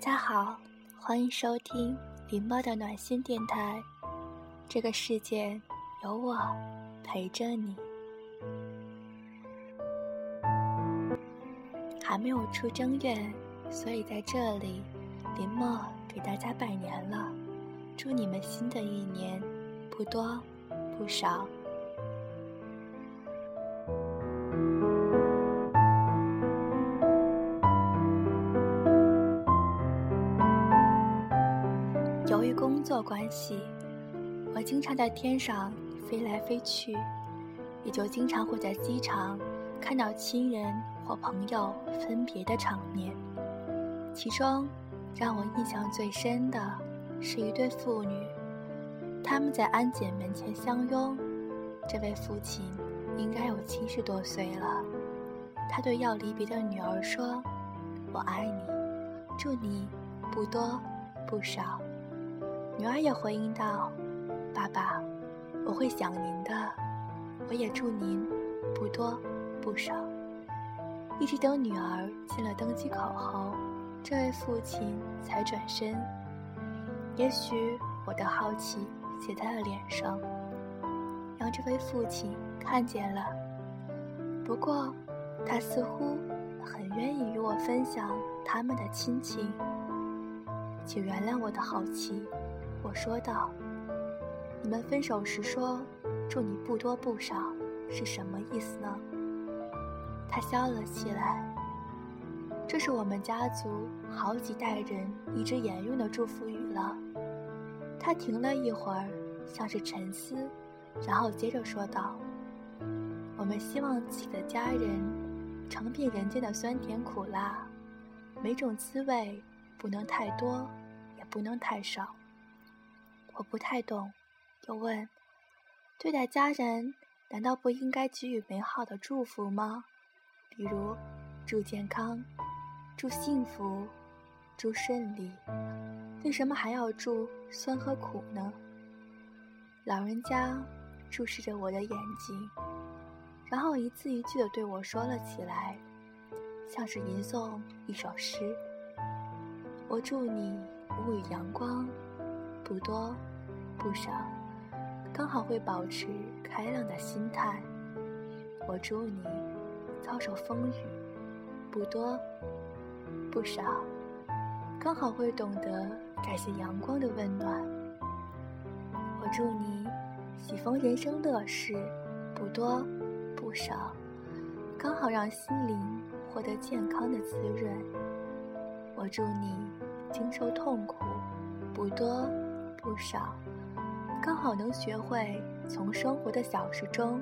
大家好，欢迎收听林猫的暖心电台。这个世界有我陪着你。还没有出正月，所以在这里，林墨给大家拜年了，祝你们新的一年不多不少。关系，我经常在天上飞来飞去，也就经常会在机场看到亲人或朋友分别的场面。其中，让我印象最深的是一对父女，他们在安检门前相拥。这位父亲应该有七十多岁了，他对要离别的女儿说：“我爱你，祝你不多不少。”女儿也回应道：“爸爸，我会想您的，我也祝您不多不少。”一直等女儿进了登机口后，这位父亲才转身。也许我的好奇写在了脸上，让这位父亲看见了。不过，他似乎很愿意与我分享他们的亲情。请原谅我的好奇。我说道：“你们分手时说‘祝你不多不少’是什么意思呢？”他笑了起来。这是我们家族好几代人一直沿用的祝福语了。他停了一会儿，像是沉思，然后接着说道：“我们希望自己的家人尝遍人间的酸甜苦辣，每种滋味不能太多，也不能太少。”我不太懂，又问：“对待家人，难道不应该给予美好的祝福吗？比如，祝健康，祝幸福，祝顺利。为什么还要祝酸和苦呢？”老人家注视着我的眼睛，然后一字一句的对我说了起来，像是吟诵一首诗：“我祝你无语阳光。”不多，不少，刚好会保持开朗的心态。我祝你遭受风雨，不多，不少，刚好会懂得感谢阳光的温暖。我祝你喜逢人生乐事，不多，不少，刚好让心灵获得健康的滋润。我祝你经受痛苦，不多。不少，刚好能学会从生活的小事中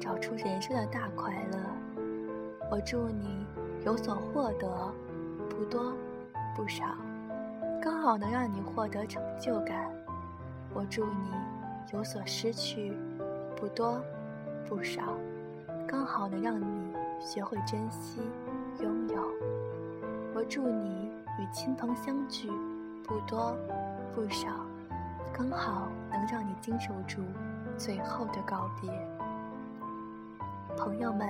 找出人生的大快乐。我祝你有所获得，不多不少，刚好能让你获得成就感。我祝你有所失去，不多不少，刚好能让你学会珍惜拥有。我祝你与亲朋相聚，不多不少。刚好能让你经受住最后的告别，朋友们，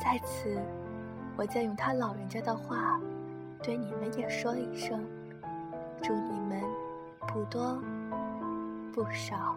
在此，我再用他老人家的话，对你们也说一声：祝你们不多不少。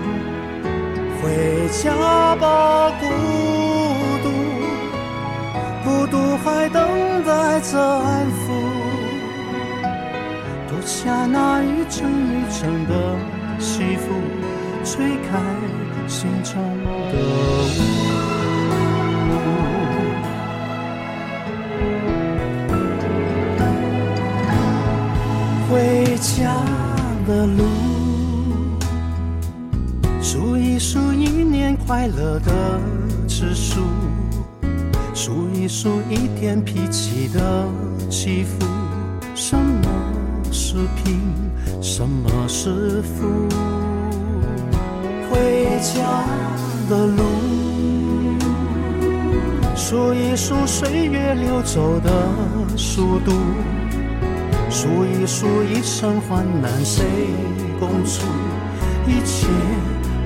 回家吧，孤独，孤独还等待着安抚。脱下那一层一层的西服，吹开心中的快乐的指数，数一数一天脾气的起伏，什么？是贫，什么是富？回家的路，数一数岁月流走的速度，数一数一生患难谁共处，一切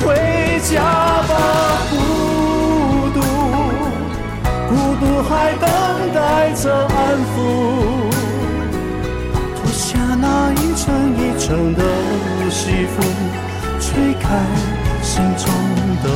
回家吧。孤独，孤独还等待着安抚，脱下那一层一层的西服，吹开心中的。